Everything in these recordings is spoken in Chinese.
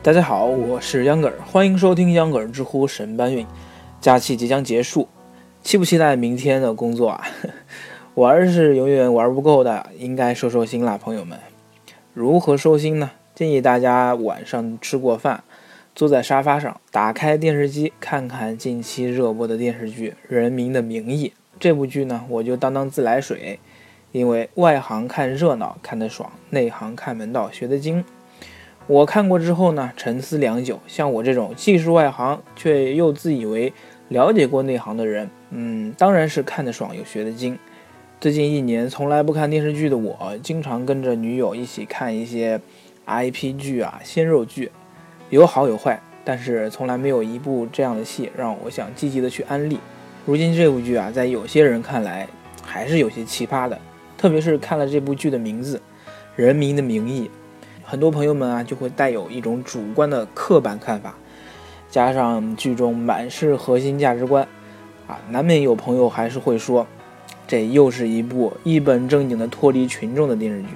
大家好，我是秧歌儿，欢迎收听秧歌儿知乎神搬运。假期即将结束，期不期待明天的工作啊？玩是永远玩不够的，应该收收心啦，朋友们。如何收心呢？建议大家晚上吃过饭，坐在沙发上，打开电视机，看看近期热播的电视剧《人民的名义》。这部剧呢，我就当当自来水，因为外行看热闹看得爽，内行看门道学得精。我看过之后呢，沉思良久。像我这种既是外行却又自以为了解过内行的人，嗯，当然是看得爽又学得精。最近一年从来不看电视剧的我，经常跟着女友一起看一些 IP 剧啊、鲜肉剧，有好有坏，但是从来没有一部这样的戏让我想积极的去安利。如今这部剧啊，在有些人看来还是有些奇葩的，特别是看了这部剧的名字《人民的名义》。很多朋友们啊，就会带有一种主观的刻板看法，加上剧中满是核心价值观，啊，难免有朋友还是会说，这又是一部一本正经的脱离群众的电视剧。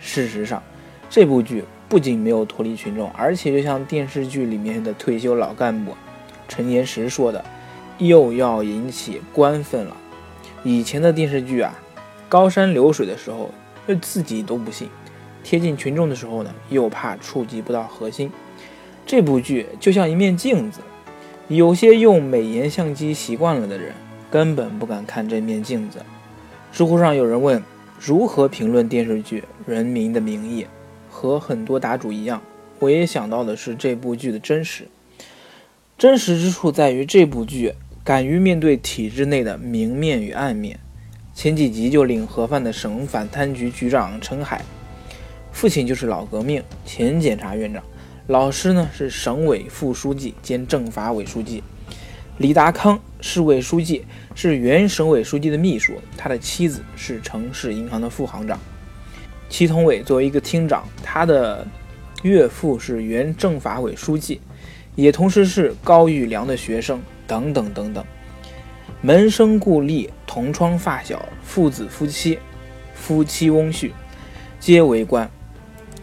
事实上，这部剧不仅没有脱离群众，而且就像电视剧里面的退休老干部陈岩石说的，又要引起官愤了。以前的电视剧啊，高山流水的时候，自己都不信。贴近群众的时候呢，又怕触及不到核心。这部剧就像一面镜子，有些用美颜相机习惯了的人，根本不敢看这面镜子。知乎上有人问如何评论电视剧《人民的名义》，和很多答主一样，我也想到的是这部剧的真实。真实之处在于这部剧敢于面对体制内的明面与暗面。前几集就领盒饭的省反贪局局长陈海。父亲就是老革命前检察院长，老师呢是省委副书记兼政法委书记。李达康市委书记是原省委书记的秘书，他的妻子是城市银行的副行长。祁同伟作为一个厅长，他的岳父是原政法委书记，也同时是高育良的学生，等等等等。门生故吏、同窗发小、父子夫妻、夫妻翁婿，皆为官。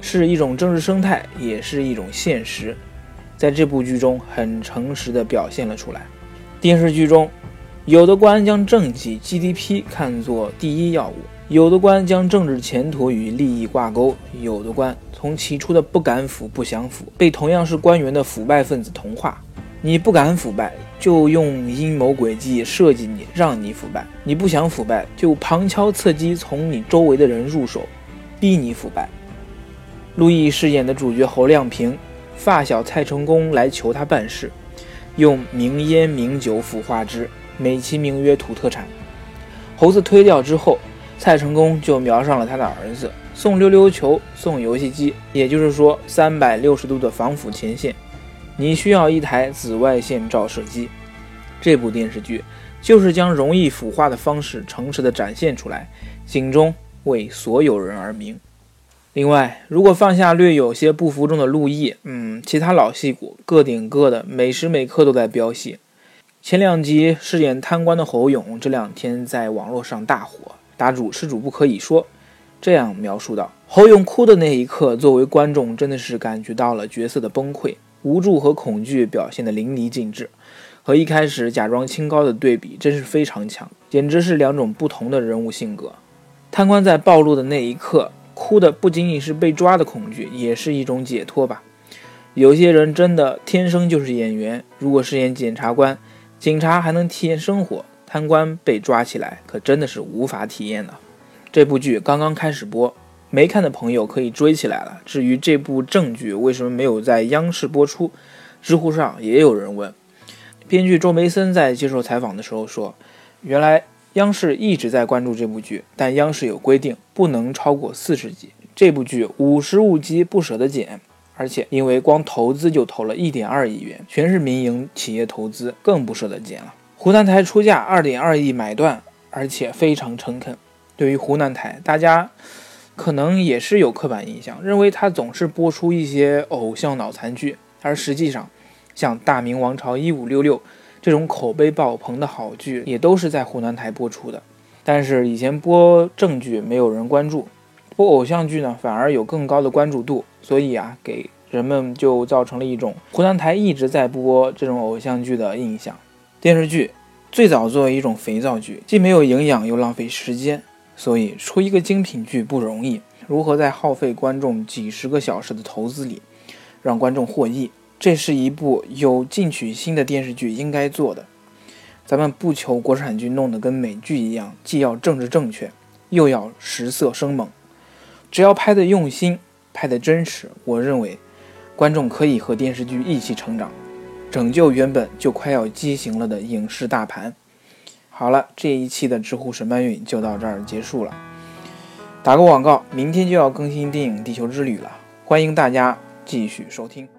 是一种政治生态，也是一种现实，在这部剧中很诚实地表现了出来。电视剧中，有的官将政绩 GDP 看作第一要务，有的官将政治前途与利益挂钩，有的官从起初的不敢腐、不想腐，被同样是官员的腐败分子同化。你不敢腐败，就用阴谋诡计设计你，让你腐败；你不想腐败，就旁敲侧击从你周围的人入手，逼你腐败。陆毅饰演的主角侯亮平，发小蔡成功来求他办事，用名烟名酒腐化之，美其名曰土特产。猴子推掉之后，蔡成功就瞄上了他的儿子，送溜溜球，送游戏机，也就是说三百六十度的防腐前线。你需要一台紫外线照射机。这部电视剧就是将容易腐化的方式诚实的展现出来，警钟为所有人而鸣。另外，如果放下略有些不服众的陆毅，嗯，其他老戏骨个顶个的，每时每刻都在飙戏。前两集饰演贪官的侯勇，这两天在网络上大火，答主吃主不可以说，这样描述道：侯勇哭的那一刻，作为观众真的是感觉到了角色的崩溃、无助和恐惧，表现的淋漓尽致，和一开始假装清高的对比，真是非常强，简直是两种不同的人物性格。贪官在暴露的那一刻。哭的不仅仅是被抓的恐惧，也是一种解脱吧。有些人真的天生就是演员。如果饰演检察官，警察还能体验生活；贪官被抓起来，可真的是无法体验的。这部剧刚刚开始播，没看的朋友可以追起来了。至于这部正剧为什么没有在央视播出，知乎上也有人问。编剧周梅森在接受采访的时候说：“原来。”央视一直在关注这部剧，但央视有规定，不能超过四十集。这部剧五十五集不舍得剪，而且因为光投资就投了一点二亿元，全是民营企业投资，更不舍得剪了。湖南台出价二点二亿买断，而且非常诚恳。对于湖南台，大家可能也是有刻板印象，认为它总是播出一些偶像脑残剧，而实际上，像《大明王朝一五六六》这种口碑爆棚的好剧，也都是在湖南台播出的。但是以前播正剧没有人关注，播偶像剧呢反而有更高的关注度，所以啊，给人们就造成了一种湖南台一直在播这种偶像剧的印象。电视剧最早作为一种肥皂剧，既没有营养又浪费时间，所以出一个精品剧不容易。如何在耗费观众几十个小时的投资里，让观众获益，这是一部有进取心的电视剧应该做的。咱们不求国产剧弄得跟美剧一样，既要政治正确，又要食色生猛，只要拍的用心，拍的真实，我认为观众可以和电视剧一起成长，拯救原本就快要畸形了的影视大盘。好了，这一期的知乎神搬运就到这儿结束了。打个广告，明天就要更新电影《地球之旅》了，欢迎大家继续收听。